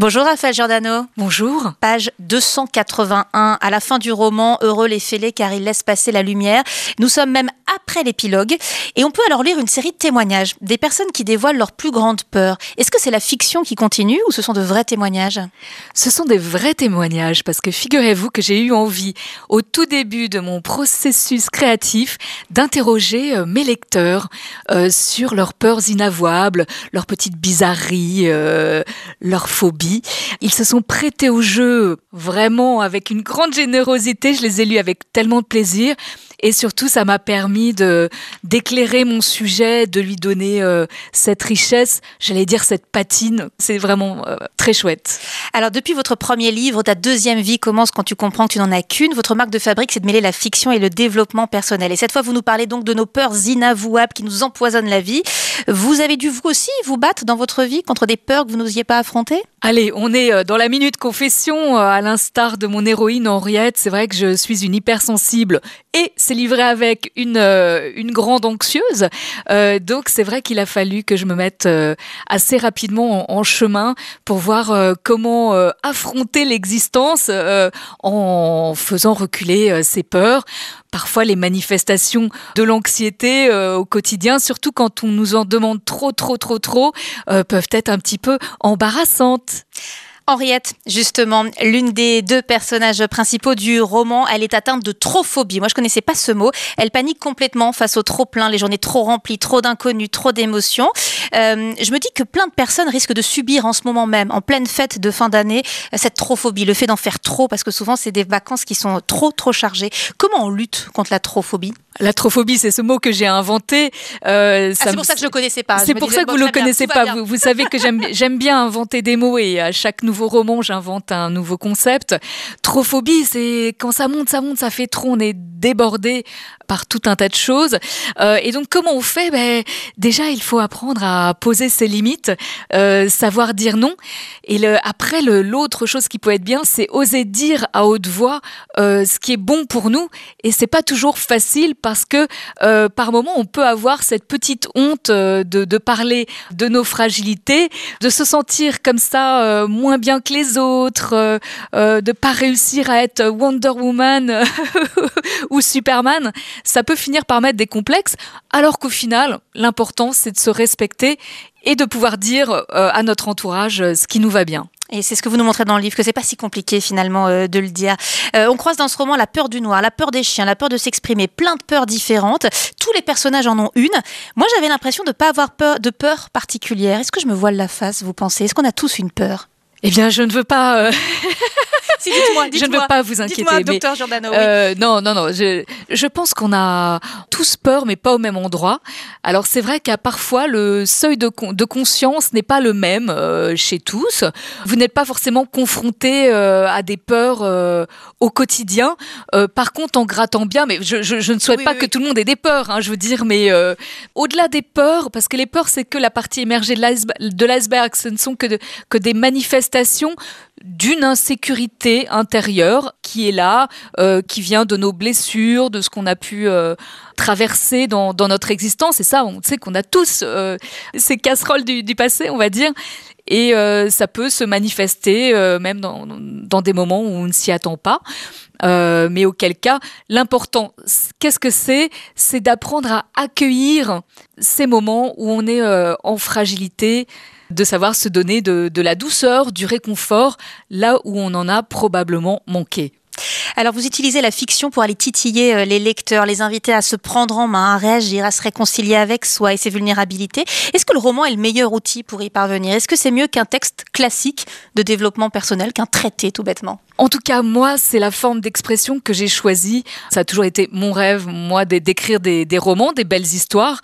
Bonjour Raphaël Giordano. Bonjour. Page 281, à la fin du roman, Heureux les fêlés car ils laissent passer la lumière. Nous sommes même après l'épilogue et on peut alors lire une série de témoignages, des personnes qui dévoilent leurs plus grandes peurs. Est-ce que c'est la fiction qui continue ou ce sont de vrais témoignages? Ce sont des vrais témoignages parce que figurez-vous que j'ai eu envie, au tout début de mon processus créatif, d'interroger euh, mes lecteurs euh, sur leurs peurs inavouables, leurs petites bizarreries, euh, leurs phobies ils se sont prêtés au jeu vraiment avec une grande générosité. Je les ai lus avec tellement de plaisir. Et surtout, ça m'a permis de d'éclairer mon sujet, de lui donner euh, cette richesse, j'allais dire cette patine. C'est vraiment euh, très chouette. Alors, depuis votre premier livre, ta deuxième vie commence quand tu comprends que tu n'en as qu'une. Votre marque de fabrique, c'est de mêler la fiction et le développement personnel. Et cette fois, vous nous parlez donc de nos peurs inavouables qui nous empoisonnent la vie. Vous avez dû vous aussi vous battre dans votre vie contre des peurs que vous n'osiez pas affronter? Allez, on est euh, dans la minute confession, à l'instar de mon héroïne Henriette. C'est vrai que je suis une hypersensible et c'est livré avec une, euh, grande anxieuse. Euh, donc c'est vrai qu'il a fallu que je me mette euh, assez rapidement en, chemin pour voir comment affronter l'existence en faisant reculer ses peurs. Parfois les manifestations de l'anxiété au quotidien, surtout quand on nous en demande trop, trop, trop, trop, peuvent être un petit peu embarrassantes. Henriette, justement, l'une des deux personnages principaux du roman, elle est atteinte de trophobie. Moi, je connaissais pas ce mot. Elle panique complètement face au trop plein, les journées trop remplies, trop d'inconnus, trop d'émotions. Euh, je me dis que plein de personnes risquent de subir en ce moment même, en pleine fête de fin d'année, cette trophobie, le fait d'en faire trop, parce que souvent, c'est des vacances qui sont trop, trop chargées. Comment on lutte contre la trophobie? La trophobie, c'est ce mot que j'ai inventé. Euh, ah, c'est pour ça que je ne le connaissais pas. C'est pour ça que vous ne le connaissez pas. Vous, vous, savez que j'aime bien inventer des mots et à chaque nouveau roman, j'invente un nouveau concept. Trophobie, c'est quand ça monte, ça monte, ça fait trop, on est débordé par tout un tas de choses. Euh, et donc, comment on fait? Ben, Déjà, il faut apprendre à poser ses limites, euh, savoir dire non. Et le, après, l'autre chose qui peut être bien, c'est oser dire à haute voix euh, ce qui est bon pour nous. Et c'est pas toujours facile parce que euh, par moment, on peut avoir cette petite honte euh, de, de, parler de nos fragilités, de se sentir comme ça euh, moins bien que les autres, de pas réussir à être Wonder Woman ou Superman ça peut finir par mettre des complexes, alors qu'au final, l'important, c'est de se respecter et de pouvoir dire euh, à notre entourage euh, ce qui nous va bien. Et c'est ce que vous nous montrez dans le livre, que c'est pas si compliqué finalement euh, de le dire. on croise dans ce roman la peur du noir, la peur des chiens, la peur de s'exprimer, plein de peurs différentes. Tous les personnages en ont une. Moi, j'avais l'impression de ne pas avoir peur, de peur particulière. Est-ce que je me voile la face, vous pensez? Est-ce qu'on a tous une peur? Eh bien, je ne veux pas. si, dites-moi, je ne veux pas vous inquiéter. docteur Giordano. Euh, non, non, non. Je, je pense qu'on a tous peur, mais pas au même endroit. Alors c'est vrai qu'à parfois le seuil de, de conscience n'est pas le même euh, chez tous. Vous n'êtes pas forcément confronté euh, à des peurs euh, au quotidien. Par contre, en grattant bien, mais je, je, je ne souhaite pas que tout le monde ait des peurs. Hein, je veux dire, mais au-delà des peurs, parce que les peurs c'est que la partie émergée de l'iceberg, ce ne sont que, de, que des manifestations d'une insécurité intérieure qui est là, euh, qui vient de nos blessures, de ce qu'on a pu euh, traverser dans, notre existence. Et ça, on sait qu'on a tous euh, ces casseroles du, passé, on va dire. Et ça peut se manifester même dans, des moments où on ne s'y attend pas. mais auquel cas, l'important, qu'est-ce que c'est? C'est d'apprendre à accueillir ces moments où on est en fragilité, de savoir se donner de, de la douceur, du réconfort, là où on en a probablement manqué. Alors vous utilisez la fiction pour aller titiller euh, les lecteurs, les inviter à se prendre en main, à réagir, à se réconcilier avec soi et ses vulnérabilités. Est-ce que le roman est le meilleur outil pour y parvenir? Est-ce que c'est mieux qu'un texte classique de développement personnel, qu'un traité tout bêtement? En tout cas, moi, c'est la forme d'expression que j'ai choisie. Ça a toujours été mon rêve, moi, d'écrire des, des romans, des belles histoires.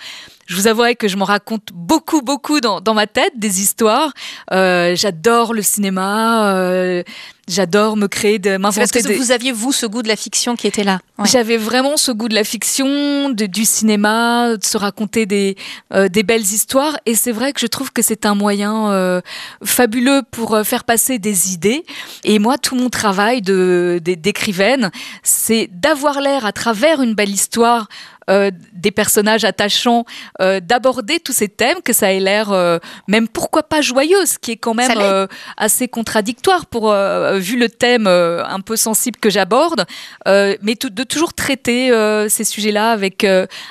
Je vous avouerai que je m'en raconte beaucoup, beaucoup dans, ma tête, des histoires. Euh, J'adore le cinéma. Euh, J'adore me créer, de m'inventer. Parce que vous aviez vous ce goût de la fiction qui était là. J'avais vraiment ce goût de la fiction, du cinéma, de se raconter des euh, des belles histoires. Et c'est vrai que je trouve que c'est un moyen euh, fabuleux pour euh, faire passer des idées. Et moi, tout mon travail de d'écrivaine, c'est d'avoir l'air à travers une belle histoire euh, des personnages attachants, euh, d'aborder tous ces thèmes, que ça ait l'air euh, même pourquoi pas joyeux, ce qui est quand même assez contradictoire pour vu le thème un peu sensible que j'aborde, mais de toujours traiter ces sujets-là avec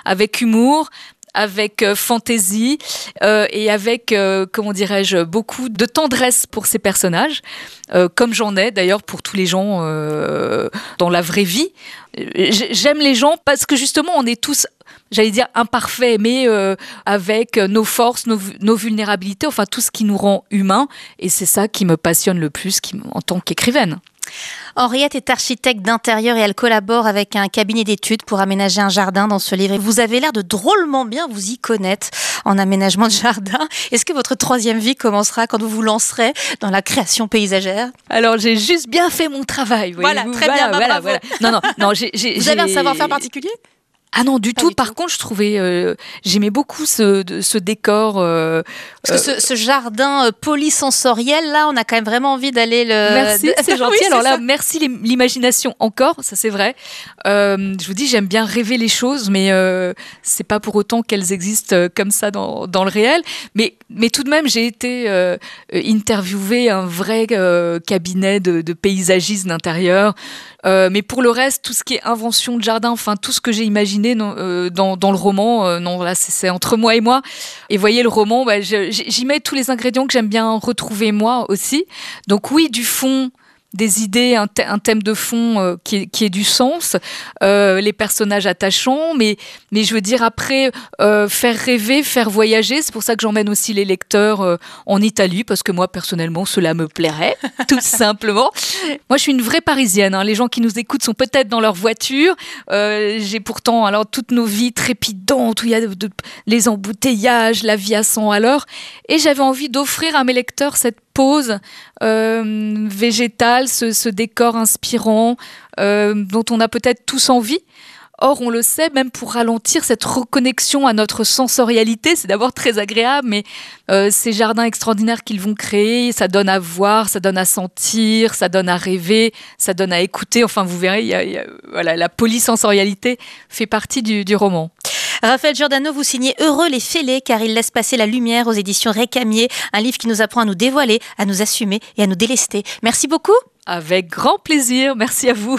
avec humour, avec euh, fantaisie euh, et avec, euh, comment dirais-je, beaucoup de tendresse pour ces personnages, comme j'en ai d'ailleurs pour tous les gens dans la vraie vie. J'aime les gens parce que justement, on est tous j'allais dire imparfaits, mais avec nos forces, nos, nos, vulnérabilités, enfin tout ce qui nous rend humains. Et c'est ça qui me passionne le plus qui, en tant qu'écrivaine. Henriette est architecte d'intérieur et elle collabore avec un cabinet d'études pour aménager un jardin dans ce livre. Vous avez l'air de drôlement bien vous y connaître en aménagement de jardin. Est-ce que votre troisième vie commencera quand vous vous lancerez dans la création paysagère? Alors j'ai juste bien fait mon travail. Voilà, très bien. Bah, voilà, voilà. Non, non, non. vous avez un savoir-faire particulier? Ah non, du tout. Par contre, je trouvais, euh, j'aimais beaucoup ce, ce décor. Euh, Parce que ce, jardin euh, polysensoriel, là, on a quand même vraiment envie d'aller le. Merci, c'est gentil. Alors là, merci l'imagination encore, ça c'est vrai. je vous dis, j'aime bien rêver les choses, mais c'est pas pour autant qu'elles existent comme ça dans, dans, le réel. Mais, mais tout de même, j'ai été interviewée un vrai cabinet de, de paysagistes d'intérieur. Mais pour le reste, tout ce qui est invention de jardin, enfin tout ce que j'ai imaginé euh, dans, dans, le roman. Euh, non, là, c'est entre moi et moi. Et voyez, le roman, bah, j'y mets tous les ingrédients que j'aime bien retrouver moi aussi. Donc oui, du fond, des idées, un, thème de fond euh, qui, qui, ait du sens, euh, les personnages attachants, mais, mais je veux dire après euh, faire rêver, faire voyager. C'est pour ça que j'emmène aussi les lecteurs en Italie parce que moi personnellement cela me plairait, tout simplement. Moi je suis une vraie Parisienne. Hein. Les gens qui nous écoutent sont peut-être dans leur voiture. J'ai pourtant alors toutes nos vies trépidantes où il y a les embouteillages, la vie à 100 à l'heure, et j'avais envie d'offrir à mes lecteurs cette pause euh, végétale, ce, décor inspirant euh, dont on a peut-être tous envie. Or, on le sait, même pour ralentir cette reconnexion à notre sensorialité, c'est d'abord très agréable, mais euh, ces jardins extraordinaires qu'ils vont créer, ça donne à voir, ça donne à sentir, ça donne à rêver, ça donne à écouter. Enfin, vous verrez, voilà, la polysensorialité fait partie du roman. Raphaël Giordano, vous signez Heureux les fêlés car il laisse passer la lumière aux éditions Récamier, un livre qui nous apprend à nous dévoiler, à nous assumer et à nous délester. Merci beaucoup. Avec grand plaisir, merci à vous.